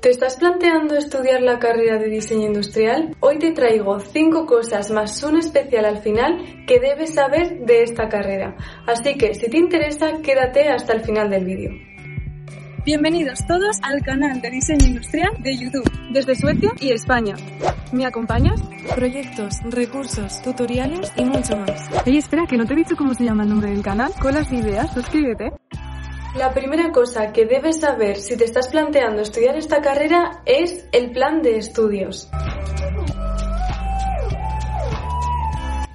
¿Te estás planteando estudiar la carrera de diseño industrial? Hoy te traigo 5 cosas más un especial al final que debes saber de esta carrera. Así que si te interesa, quédate hasta el final del vídeo. Bienvenidos todos al canal de diseño industrial de YouTube, desde Suecia y España. ¿Me acompañas? Proyectos, recursos, tutoriales y mucho más. Ey, espera, que no te he dicho cómo se llama el nombre del canal. Con las ideas, suscríbete. La primera cosa que debes saber si te estás planteando estudiar esta carrera es el plan de estudios.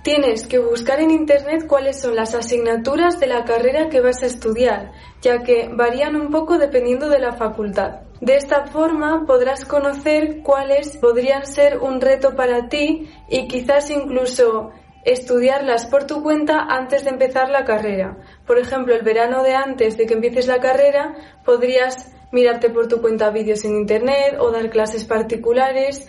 Tienes que buscar en Internet cuáles son las asignaturas de la carrera que vas a estudiar, ya que varían un poco dependiendo de la facultad. De esta forma podrás conocer cuáles podrían ser un reto para ti y quizás incluso estudiarlas por tu cuenta antes de empezar la carrera. Por ejemplo, el verano de antes de que empieces la carrera podrías mirarte por tu cuenta vídeos en internet o dar clases particulares,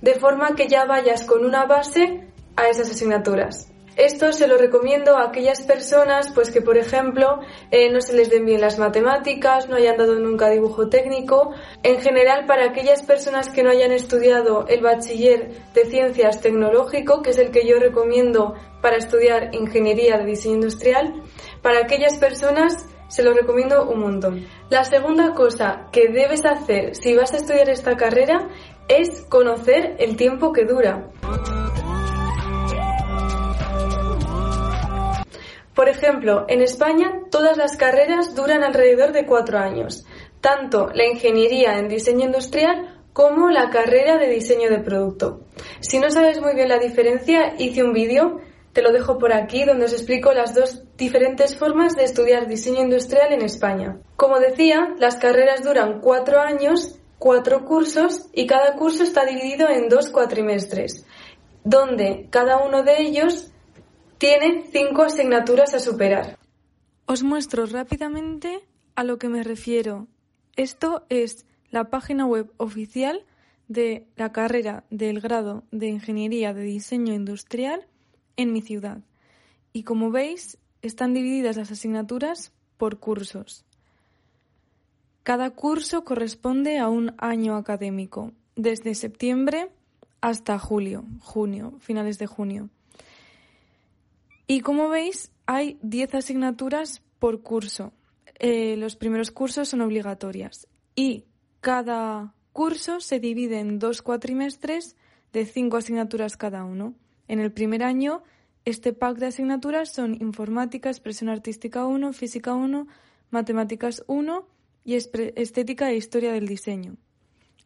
de forma que ya vayas con una base a esas asignaturas. Esto se lo recomiendo a aquellas personas pues que, por ejemplo, eh, no se les den bien las matemáticas, no hayan dado nunca dibujo técnico. En general, para aquellas personas que no hayan estudiado el bachiller de ciencias tecnológico, que es el que yo recomiendo para estudiar ingeniería de diseño industrial, para aquellas personas se lo recomiendo un montón. La segunda cosa que debes hacer si vas a estudiar esta carrera es conocer el tiempo que dura. Por ejemplo, en España todas las carreras duran alrededor de cuatro años, tanto la ingeniería en diseño industrial como la carrera de diseño de producto. Si no sabes muy bien la diferencia, hice un vídeo, te lo dejo por aquí, donde os explico las dos diferentes formas de estudiar diseño industrial en España. Como decía, las carreras duran cuatro años, cuatro cursos, y cada curso está dividido en dos cuatrimestres, donde cada uno de ellos tiene cinco asignaturas a superar. Os muestro rápidamente a lo que me refiero. Esto es la página web oficial de la carrera del grado de Ingeniería de Diseño Industrial en mi ciudad. Y como veis, están divididas las asignaturas por cursos. Cada curso corresponde a un año académico, desde septiembre hasta julio, junio, finales de junio. Y como veis, hay 10 asignaturas por curso. Eh, los primeros cursos son obligatorias y cada curso se divide en dos cuatrimestres de cinco asignaturas cada uno. En el primer año, este pack de asignaturas son informática, expresión artística 1, física 1, matemáticas 1 y estética e historia del diseño.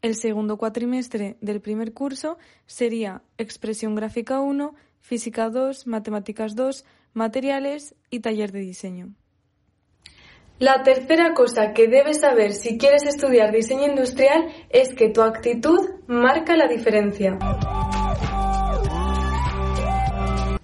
El segundo cuatrimestre del primer curso sería expresión gráfica 1, Física 2, Matemáticas 2, Materiales y Taller de Diseño. La tercera cosa que debes saber si quieres estudiar diseño industrial es que tu actitud marca la diferencia.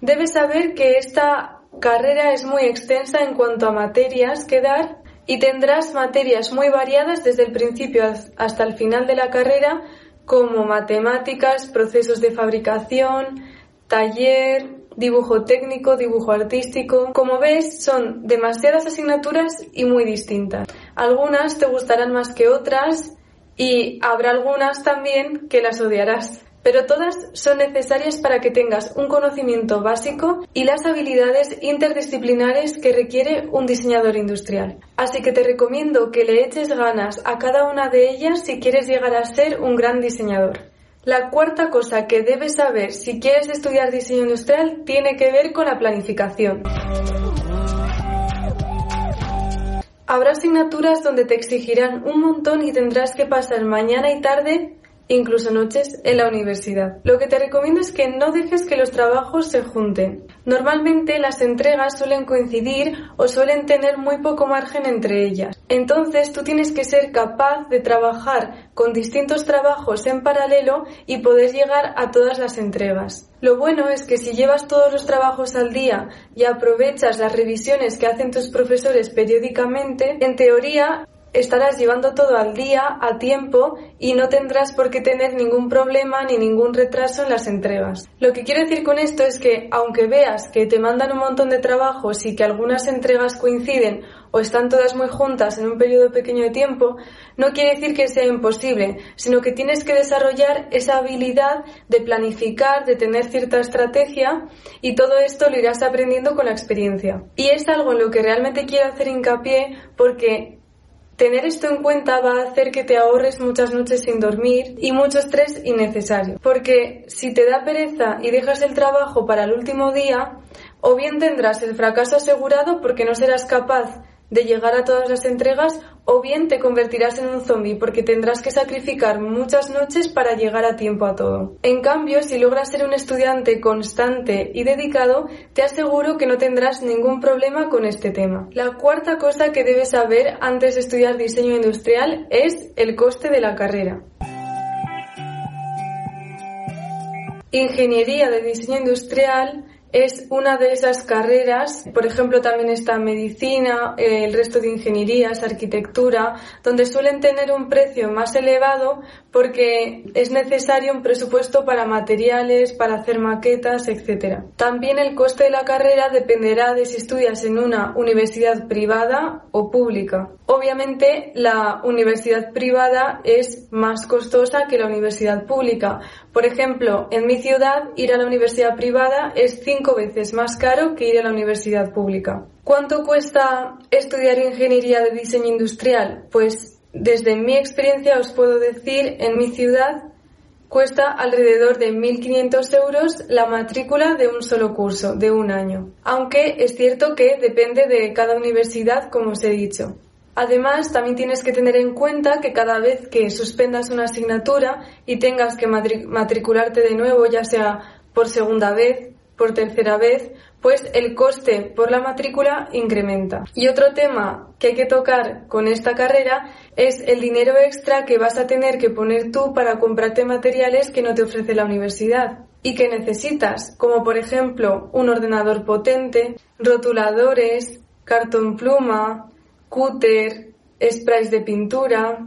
Debes saber que esta carrera es muy extensa en cuanto a materias que dar y tendrás materias muy variadas desde el principio hasta el final de la carrera como matemáticas, procesos de fabricación, taller, dibujo técnico, dibujo artístico. Como ves, son demasiadas asignaturas y muy distintas. Algunas te gustarán más que otras y habrá algunas también que las odiarás. Pero todas son necesarias para que tengas un conocimiento básico y las habilidades interdisciplinares que requiere un diseñador industrial. Así que te recomiendo que le eches ganas a cada una de ellas si quieres llegar a ser un gran diseñador. La cuarta cosa que debes saber si quieres estudiar diseño industrial tiene que ver con la planificación. Habrá asignaturas donde te exigirán un montón y tendrás que pasar mañana y tarde incluso noches en la universidad. Lo que te recomiendo es que no dejes que los trabajos se junten. Normalmente las entregas suelen coincidir o suelen tener muy poco margen entre ellas. Entonces tú tienes que ser capaz de trabajar con distintos trabajos en paralelo y poder llegar a todas las entregas. Lo bueno es que si llevas todos los trabajos al día y aprovechas las revisiones que hacen tus profesores periódicamente, en teoría estarás llevando todo al día, a tiempo, y no tendrás por qué tener ningún problema ni ningún retraso en las entregas. Lo que quiero decir con esto es que, aunque veas que te mandan un montón de trabajos y que algunas entregas coinciden o están todas muy juntas en un periodo pequeño de tiempo, no quiere decir que sea imposible, sino que tienes que desarrollar esa habilidad de planificar, de tener cierta estrategia y todo esto lo irás aprendiendo con la experiencia. Y es algo en lo que realmente quiero hacer hincapié porque Tener esto en cuenta va a hacer que te ahorres muchas noches sin dormir y mucho estrés innecesario. Porque si te da pereza y dejas el trabajo para el último día, o bien tendrás el fracaso asegurado porque no serás capaz de llegar a todas las entregas o bien te convertirás en un zombie porque tendrás que sacrificar muchas noches para llegar a tiempo a todo. En cambio, si logras ser un estudiante constante y dedicado, te aseguro que no tendrás ningún problema con este tema. La cuarta cosa que debes saber antes de estudiar diseño industrial es el coste de la carrera. Ingeniería de diseño industrial es una de esas carreras, por ejemplo también está medicina, el resto de ingenierías, arquitectura, donde suelen tener un precio más elevado porque es necesario un presupuesto para materiales, para hacer maquetas, etc. También el coste de la carrera dependerá de si estudias en una universidad privada o pública. Obviamente la universidad privada es más costosa que la universidad pública. Por ejemplo, en mi ciudad ir a la universidad privada es cinco veces más caro que ir a la universidad pública. ¿Cuánto cuesta estudiar ingeniería de diseño industrial? Pues desde mi experiencia os puedo decir, en mi ciudad cuesta alrededor de 1.500 euros la matrícula de un solo curso, de un año. Aunque es cierto que depende de cada universidad, como os he dicho. Además, también tienes que tener en cuenta que cada vez que suspendas una asignatura y tengas que matricularte de nuevo, ya sea por segunda vez, por tercera vez, pues el coste por la matrícula incrementa. Y otro tema que hay que tocar con esta carrera es el dinero extra que vas a tener que poner tú para comprarte materiales que no te ofrece la universidad y que necesitas, como por ejemplo un ordenador potente, rotuladores, cartón pluma, cúter, sprays de pintura,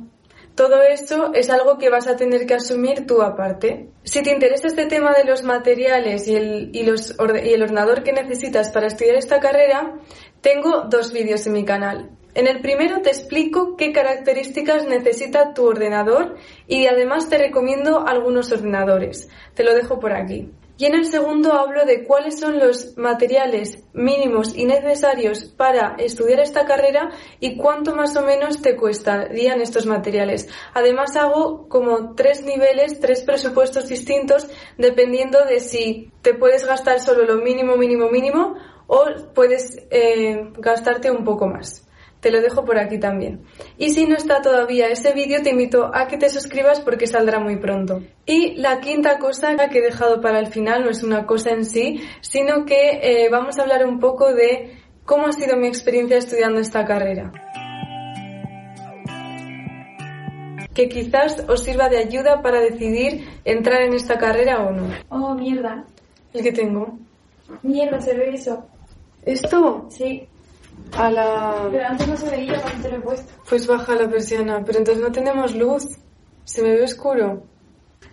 todo eso es algo que vas a tener que asumir tú aparte. Si te interesa este tema de los materiales y el, ordenador que necesitas para estudiar esta carrera, tengo dos vídeos en mi canal. En el primero te explico qué características necesita tu ordenador y además te recomiendo algunos ordenadores. Te lo dejo por aquí. Y en el segundo hablo de cuáles son los materiales mínimos y necesarios para estudiar esta carrera y cuánto más o menos te costarían estos materiales. Además hago como tres niveles, tres presupuestos distintos dependiendo de si te puedes gastar solo lo mínimo, mínimo, mínimo o puedes eh, gastarte un poco más. Te lo dejo por aquí también. Y si no está todavía ese vídeo, te invito a que te suscribas porque saldrá muy pronto. Y la quinta cosa que he dejado para el final no es una cosa en sí, sino que eh, vamos a hablar un poco de cómo ha sido mi experiencia estudiando esta carrera. Que quizás os sirva de ayuda para decidir entrar en esta carrera o no. Oh, mierda. ¿El que tengo? Mierda, se ve eso. ¿Esto? Sí. A la... Pero antes no se veía cuando te lo he puesto. Pues baja la persiana, pero entonces no tenemos luz. Se me ve oscuro.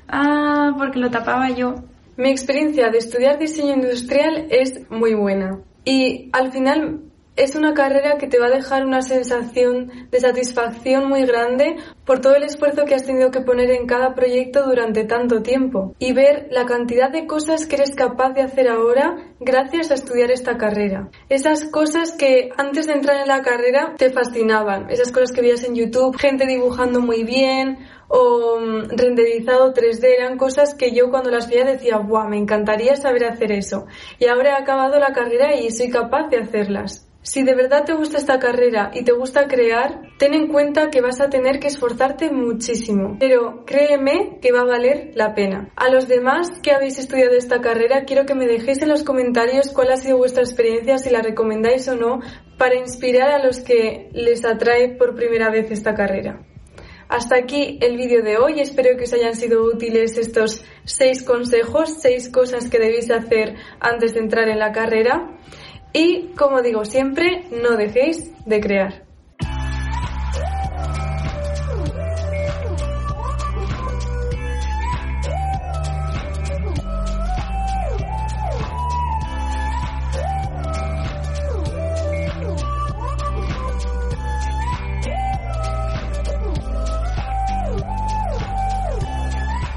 Ah, porque lo tapaba yo. Mi experiencia de estudiar diseño industrial es muy buena. Y al final es una carrera que te va a dejar una sensación de satisfacción muy grande por todo el esfuerzo que has tenido que poner en cada proyecto durante tanto tiempo y ver la cantidad de cosas que eres capaz de hacer ahora gracias a estudiar esta carrera. Esas cosas que antes de entrar en la carrera te fascinaban, esas cosas que veías en YouTube, gente dibujando muy bien o mm, renderizado 3D eran cosas que yo cuando las veía decía, ¡guau! Me encantaría saber hacer eso. Y ahora he acabado la carrera y soy capaz de hacerlas. Si de verdad te gusta esta carrera y te gusta crear, ten en cuenta que vas a tener que esforzarte muchísimo, pero créeme que va a valer la pena. A los demás que habéis estudiado esta carrera, quiero que me dejéis en los comentarios cuál ha sido vuestra experiencia, si la recomendáis o no, para inspirar a los que les atrae por primera vez esta carrera. Hasta aquí el vídeo de hoy. Espero que os hayan sido útiles estos seis consejos, seis cosas que debéis hacer antes de entrar en la carrera. Y como digo siempre, no dejéis de crear.